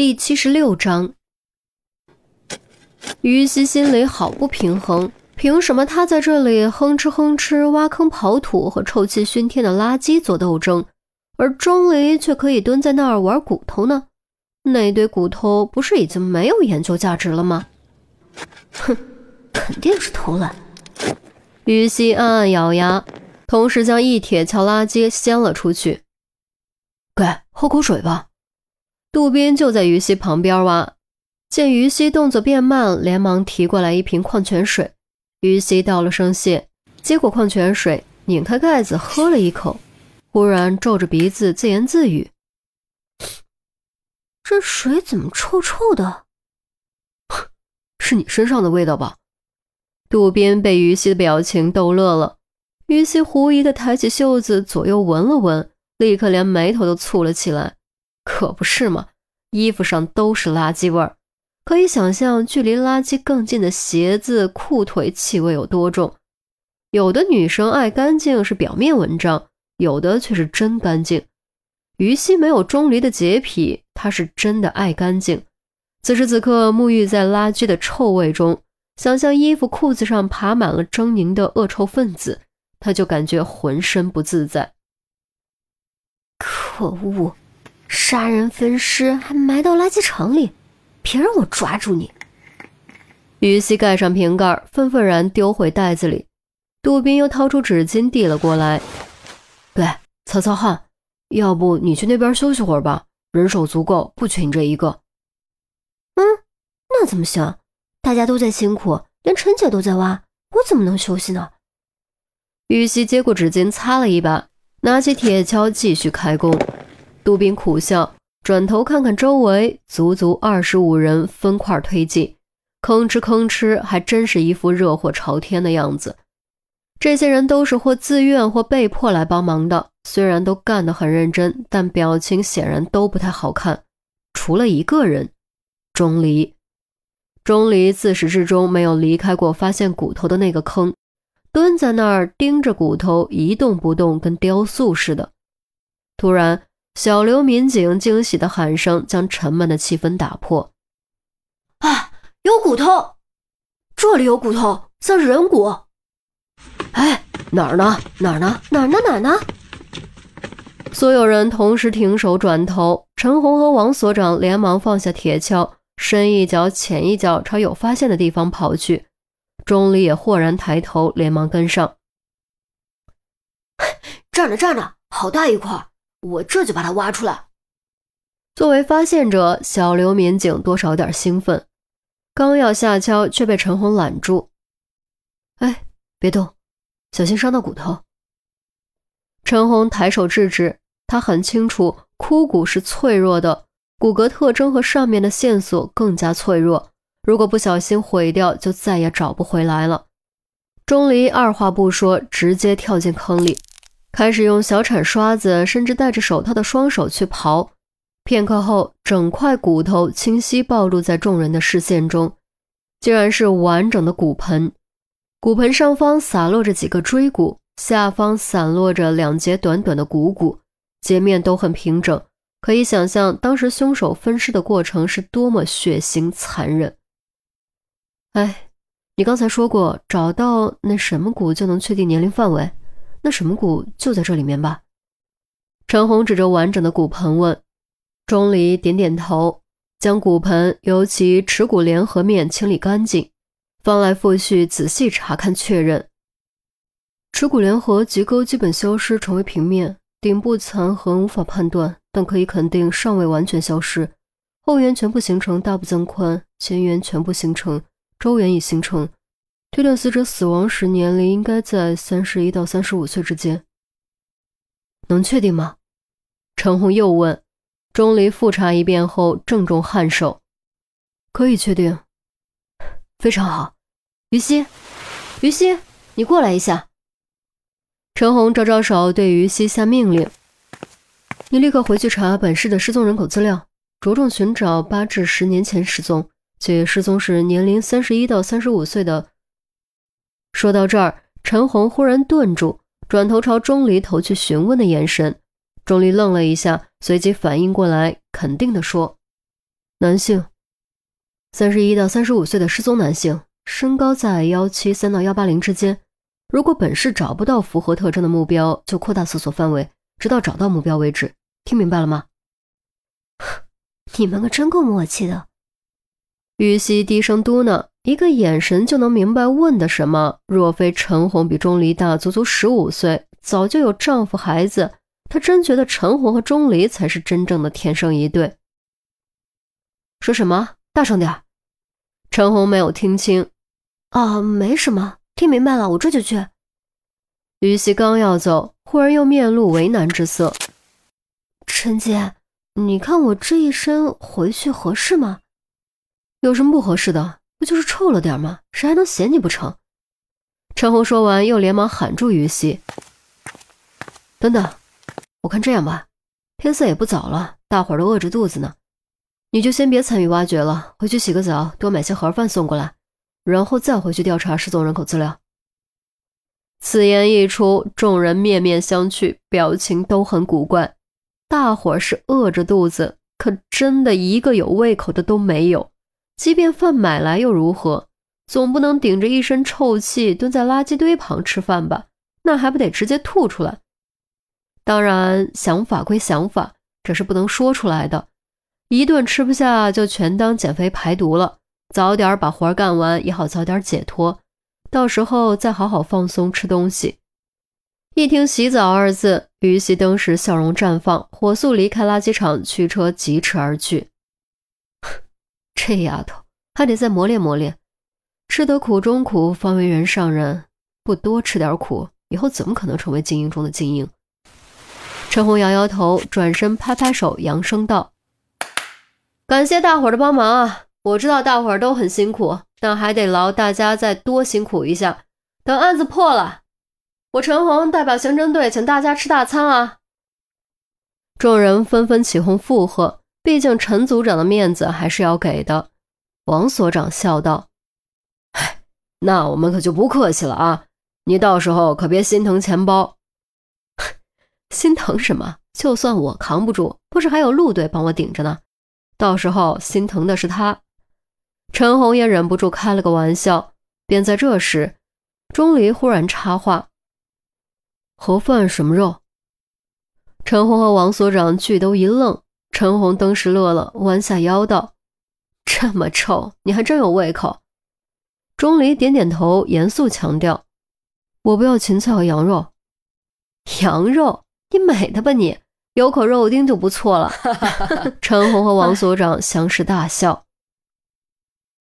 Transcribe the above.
第七十六章，于西心里好不平衡，凭什么他在这里哼哧哼哧挖坑刨土和臭气熏天的垃圾做斗争，而钟离却可以蹲在那儿玩骨头呢？那堆骨头不是已经没有研究价值了吗？哼，肯定是偷懒。于西暗暗咬牙，同时将一铁锹垃圾掀了出去。给，喝口水吧。杜宾就在于西旁边挖，见于西动作变慢，连忙提过来一瓶矿泉水。于西道了声谢，接过矿泉水，拧开盖子喝了一口，忽然皱着鼻子自言自语：“这水怎么臭臭的？是你身上的味道吧？”杜宾被于西的表情逗乐了。于西狐疑的抬起袖子，左右闻了闻，立刻连眉头都蹙了起来。可不是嘛，衣服上都是垃圾味儿，可以想象距离垃圾更近的鞋子、裤腿气味有多重。有的女生爱干净是表面文章，有的却是真干净。于西没有钟离的洁癖，她是真的爱干净。此时此刻，沐浴在垃圾的臭味中，想象衣服、裤子上爬满了狰狞的恶臭分子，她就感觉浑身不自在。可恶！杀人分尸，还埋到垃圾场里，别让我抓住你！于西盖上瓶盖，愤愤然丢回袋子里。杜宾又掏出纸巾递了过来：“对，擦擦汗。要不你去那边休息会儿吧，人手足够，不缺你这一个。”“嗯，那怎么行？大家都在辛苦，连陈姐都在挖，我怎么能休息呢？”于西接过纸巾擦了一把，拿起铁锹继续开工。杜宾苦笑，转头看看周围，足足二十五人分块推进，吭哧吭哧，还真是一副热火朝天的样子。这些人都是或自愿或被迫来帮忙的，虽然都干得很认真，但表情显然都不太好看。除了一个人，钟离。钟离自始至终没有离开过发现骨头的那个坑，蹲在那儿盯着骨头一动不动，跟雕塑似的。突然。小刘民警惊喜的喊声将沉闷的气氛打破：“啊，有骨头！这里有骨头，像是人骨。哎，哪儿呢？哪儿呢？哪儿呢？哪儿呢？”所有人同时停手，转头。陈红和王所长连忙放下铁锹，深一脚浅一脚朝有发现的地方跑去。钟离也豁然抬头，连忙跟上：“这儿呢，这儿呢，好大一块！”我这就把它挖出来。作为发现者，小刘民警多少有点兴奋，刚要下锹，却被陈红拦住。哎，别动，小心伤到骨头。陈红抬手制止，他很清楚枯骨是脆弱的，骨骼特征和上面的线索更加脆弱，如果不小心毁掉，就再也找不回来了。钟离二话不说，直接跳进坑里。开始用小铲刷子，甚至戴着手套的双手去刨。片刻后，整块骨头清晰暴露在众人的视线中，竟然是完整的骨盆。骨盆上方洒落着几个椎骨，下方散落着两节短短的股骨，截面都很平整。可以想象，当时凶手分尸的过程是多么血腥残忍。哎，你刚才说过，找到那什么骨就能确定年龄范围。那什么骨就在这里面吧？陈红指着完整的骨盆问。钟离点点头，将骨盆由其耻骨联合面清理干净，翻来覆去仔细查看确认。耻骨联合棘沟基本消失，成为平面，顶部残痕无法判断，但可以肯定尚未完全消失。后缘全部形成，大部增宽，前缘全部形成，周缘已形成。推断死者死亡时年龄应该在三十一到三十五岁之间，能确定吗？陈红又问。钟离复查一遍后，郑重颔首：“可以确定。”非常好。于西，于西，你过来一下。陈红招招手，对于西下命令：“你立刻回去查本市的失踪人口资料，着重寻找八至十年前失踪且失踪时年龄三十一到三十五岁的。”说到这儿，陈红忽然顿住，转头朝钟离投去询问的眼神。钟离愣了一下，随即反应过来，肯定地说：“男性，三十一到三十五岁的失踪男性，身高在幺七三到幺八零之间。如果本市找不到符合特征的目标，就扩大搜索范围，直到找到目标为止。听明白了吗？你们可真够默契的。玉溪低声嘟囔，一个眼神就能明白问的什么。若非陈红比钟离大足足十五岁，早就有丈夫孩子，她真觉得陈红和钟离才是真正的天生一对。说什么？大声点！陈红没有听清。啊，没什么。听明白了，我这就去。于西刚要走，忽然又面露为难之色。陈姐，你看我这一身回去合适吗？有什么不合适的？不就是臭了点吗？谁还能嫌你不成？陈红说完，又连忙喊住于西：“等等，我看这样吧，天色也不早了，大伙儿都饿着肚子呢，你就先别参与挖掘了，回去洗个澡，多买些盒饭送过来。”然后再回去调查失踪人口资料。此言一出，众人面面相觑，表情都很古怪。大伙儿是饿着肚子，可真的一个有胃口的都没有。即便饭买来又如何？总不能顶着一身臭气蹲在垃圾堆旁吃饭吧？那还不得直接吐出来？当然，想法归想法，这是不能说出来的。一顿吃不下，就全当减肥排毒了。早点把活干完，也好早点解脱，到时候再好好放松吃东西。一听“洗澡”二字，于西登时笑容绽放，火速离开垃圾场，驱车疾驰而去。这丫头还得再磨练磨练，吃得苦中苦，方为人上人。不多吃点苦，以后怎么可能成为精英中的精英？陈红摇摇头，转身拍拍手，扬声道：“感谢大伙的帮忙啊！”我知道大伙都很辛苦，但还得劳大家再多辛苦一下。等案子破了，我陈红代表刑侦队请大家吃大餐啊！众人纷纷起哄附和，毕竟陈组长的面子还是要给的。王所长笑道：“哎，那我们可就不客气了啊！你到时候可别心疼钱包。心疼什么？就算我扛不住，不是还有陆队帮我顶着呢？到时候心疼的是他。”陈红也忍不住开了个玩笑。便在这时，钟离忽然插话：“盒饭什么肉？”陈红和王所长俱都一愣。陈红登时乐了，弯下腰道：“这么臭，你还真有胃口。”钟离点点头，严肃强调：“我不要芹菜和羊肉。”“羊肉？你美的吧你？有口肉丁就不错了。” 陈红和王所长相视大笑。